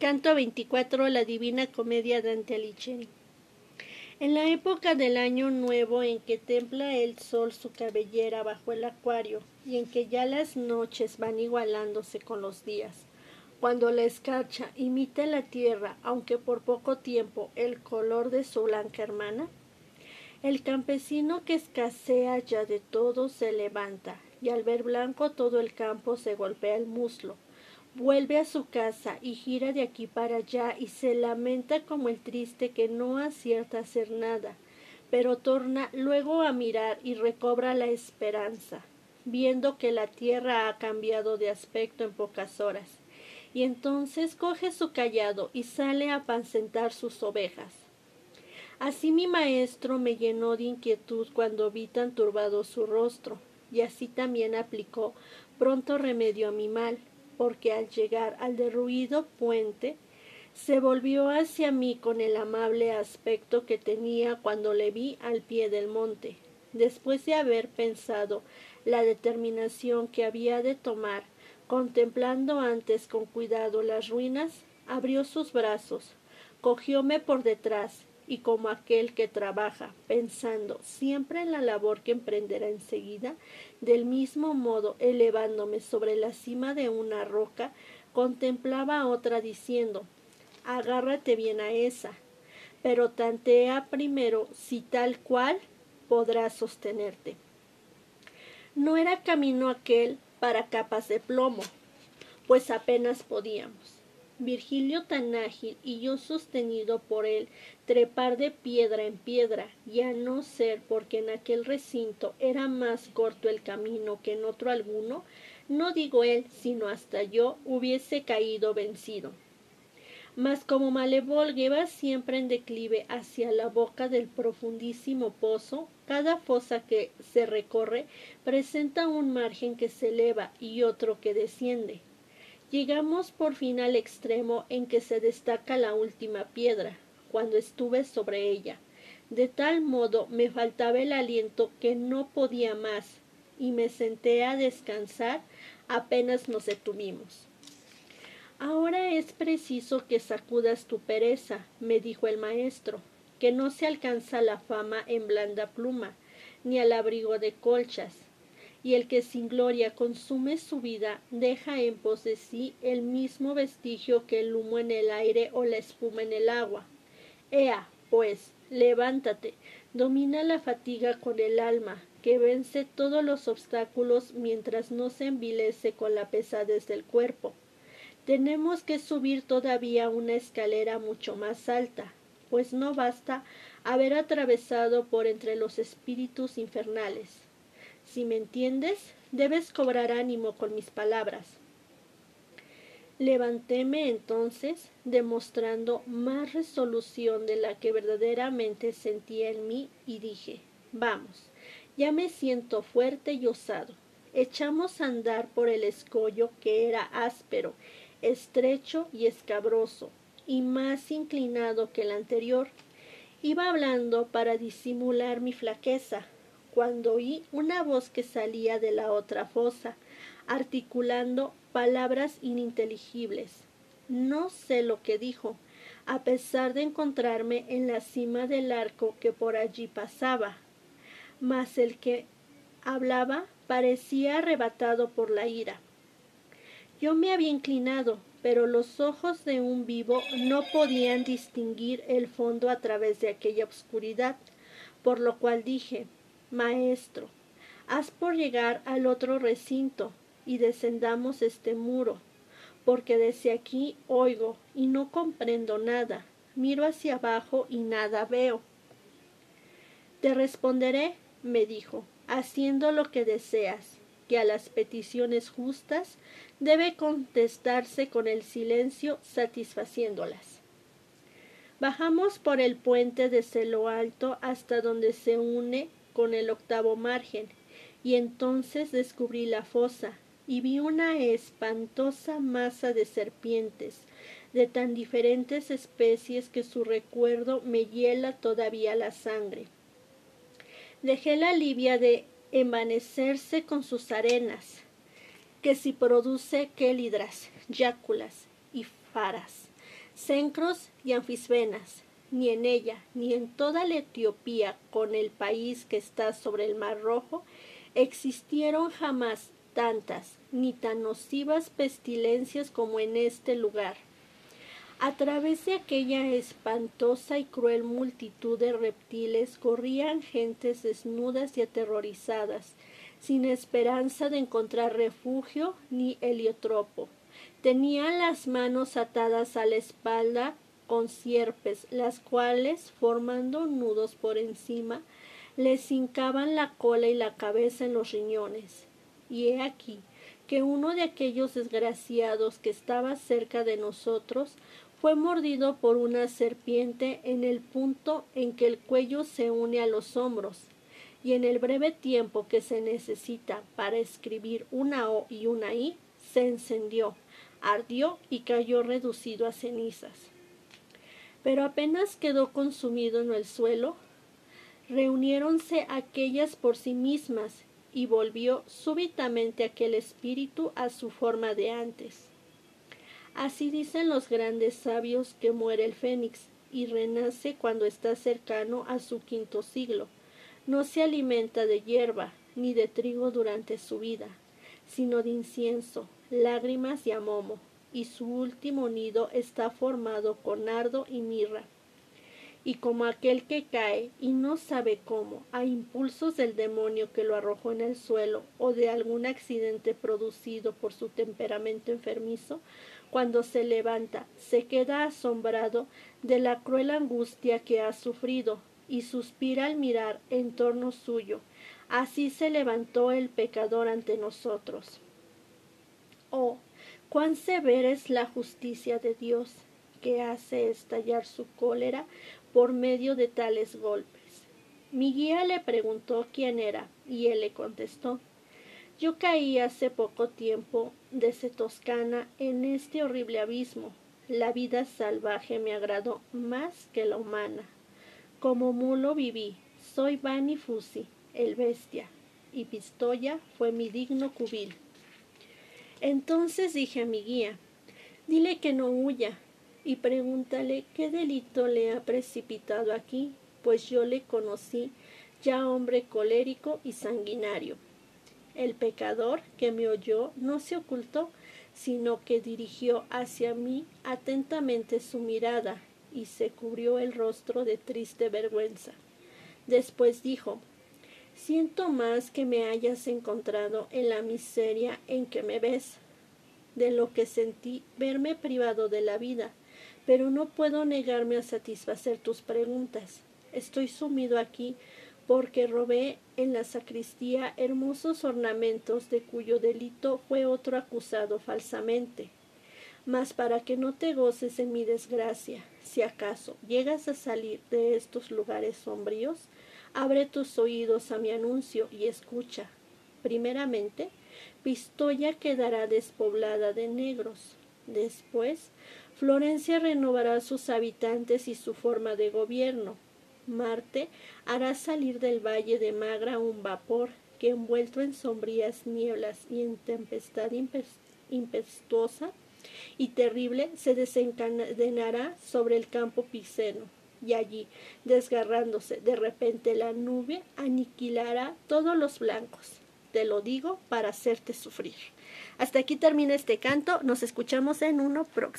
Canto 24, la Divina Comedia Dante Alighieri. En la época del año nuevo en que templa el sol su cabellera bajo el acuario y en que ya las noches van igualándose con los días, cuando la escarcha imita la tierra, aunque por poco tiempo, el color de su blanca hermana, el campesino que escasea ya de todo se levanta y al ver blanco todo el campo se golpea el muslo vuelve a su casa y gira de aquí para allá y se lamenta como el triste que no acierta a hacer nada, pero torna luego a mirar y recobra la esperanza, viendo que la tierra ha cambiado de aspecto en pocas horas, y entonces coge su callado y sale a apacentar sus ovejas. Así mi maestro me llenó de inquietud cuando vi tan turbado su rostro, y así también aplicó pronto remedio a mi mal, porque al llegar al derruido puente se volvió hacia mí con el amable aspecto que tenía cuando le vi al pie del monte. Después de haber pensado la determinación que había de tomar, contemplando antes con cuidado las ruinas, abrió sus brazos, cogióme por detrás y como aquel que trabaja, pensando siempre en la labor que emprenderá enseguida, del mismo modo elevándome sobre la cima de una roca, contemplaba a otra diciendo agárrate bien a esa, pero tantea primero si tal cual podrás sostenerte. No era camino aquel para capas de plomo, pues apenas podíamos. Virgilio tan ágil y yo sostenido por él trepar de piedra en piedra, y a no ser porque en aquel recinto era más corto el camino que en otro alguno, no digo él, sino hasta yo hubiese caído vencido. Mas como Malevol lleva siempre en declive hacia la boca del profundísimo pozo, cada fosa que se recorre presenta un margen que se eleva y otro que desciende. Llegamos por fin al extremo en que se destaca la última piedra, cuando estuve sobre ella. De tal modo me faltaba el aliento que no podía más, y me senté a descansar apenas nos detuvimos. Ahora es preciso que sacudas tu pereza, me dijo el maestro, que no se alcanza la fama en blanda pluma, ni al abrigo de colchas, y el que sin gloria consume su vida deja en pos de sí el mismo vestigio que el humo en el aire o la espuma en el agua. Ea, pues, levántate, domina la fatiga con el alma, que vence todos los obstáculos mientras no se envilece con la pesadez del cuerpo. Tenemos que subir todavía una escalera mucho más alta, pues no basta haber atravesado por entre los espíritus infernales. Si me entiendes, debes cobrar ánimo con mis palabras. Levantéme entonces, demostrando más resolución de la que verdaderamente sentía en mí, y dije Vamos, ya me siento fuerte y osado. Echamos a andar por el escollo que era áspero, estrecho y escabroso, y más inclinado que el anterior. Iba hablando para disimular mi flaqueza, cuando oí una voz que salía de la otra fosa, articulando palabras ininteligibles. No sé lo que dijo, a pesar de encontrarme en la cima del arco que por allí pasaba. Mas el que hablaba parecía arrebatado por la ira. Yo me había inclinado, pero los ojos de un vivo no podían distinguir el fondo a través de aquella oscuridad, por lo cual dije Maestro, haz por llegar al otro recinto, y descendamos este muro, porque desde aquí oigo y no comprendo nada, miro hacia abajo y nada veo. Te responderé, me dijo, haciendo lo que deseas, que a las peticiones justas debe contestarse con el silencio satisfaciéndolas. Bajamos por el puente desde lo alto hasta donde se une con el octavo margen, y entonces descubrí la fosa, y vi una espantosa masa de serpientes, de tan diferentes especies que su recuerdo me hiela todavía la sangre. Dejé la Libia de envanecerse con sus arenas, que si produce quélidras, yáculas y faras, Cencros y Anfisbenas, ni en ella, ni en toda la Etiopía, con el país que está sobre el Mar Rojo, existieron jamás tantas ni tan nocivas pestilencias como en este lugar. A través de aquella espantosa y cruel multitud de reptiles corrían gentes desnudas y aterrorizadas, sin esperanza de encontrar refugio ni heliotropo. Tenían las manos atadas a la espalda con sierpes, las cuales, formando nudos por encima, les hincaban la cola y la cabeza en los riñones. Y he aquí que uno de aquellos desgraciados que estaba cerca de nosotros fue mordido por una serpiente en el punto en que el cuello se une a los hombros, y en el breve tiempo que se necesita para escribir una O y una I, se encendió, ardió y cayó reducido a cenizas. Pero apenas quedó consumido en el suelo, reuniéronse aquellas por sí mismas y volvió súbitamente aquel espíritu a su forma de antes. Así dicen los grandes sabios que muere el fénix y renace cuando está cercano a su quinto siglo. No se alimenta de hierba ni de trigo durante su vida, sino de incienso, lágrimas y amomo, y su último nido está formado con nardo y mirra y como aquel que cae y no sabe cómo, a impulsos del demonio que lo arrojó en el suelo o de algún accidente producido por su temperamento enfermizo, cuando se levanta, se queda asombrado de la cruel angustia que ha sufrido y suspira al mirar en torno suyo. Así se levantó el pecador ante nosotros. Oh, cuán severa es la justicia de Dios, que hace estallar su cólera por medio de tales golpes. Mi guía le preguntó quién era y él le contestó Yo caí hace poco tiempo desde Toscana en este horrible abismo. La vida salvaje me agradó más que la humana. Como mulo viví, soy Bani Fusi, el bestia, y Pistoya fue mi digno cubil. Entonces dije a mi guía, dile que no huya, y pregúntale qué delito le ha precipitado aquí, pues yo le conocí ya hombre colérico y sanguinario. El pecador que me oyó no se ocultó, sino que dirigió hacia mí atentamente su mirada y se cubrió el rostro de triste vergüenza. Después dijo Siento más que me hayas encontrado en la miseria en que me ves, de lo que sentí verme privado de la vida, pero no puedo negarme a satisfacer tus preguntas. Estoy sumido aquí porque robé en la sacristía hermosos ornamentos de cuyo delito fue otro acusado falsamente. Mas para que no te goces en mi desgracia, si acaso llegas a salir de estos lugares sombríos, abre tus oídos a mi anuncio y escucha. Primeramente, Pistoya quedará despoblada de negros. Después, Florencia renovará sus habitantes y su forma de gobierno. Marte hará salir del valle de Magra un vapor que envuelto en sombrías nieblas y en tempestad impetuosa y terrible se desencadenará sobre el campo piceno y allí, desgarrándose de repente la nube, aniquilará todos los blancos. Te lo digo para hacerte sufrir. Hasta aquí termina este canto. Nos escuchamos en uno próximo.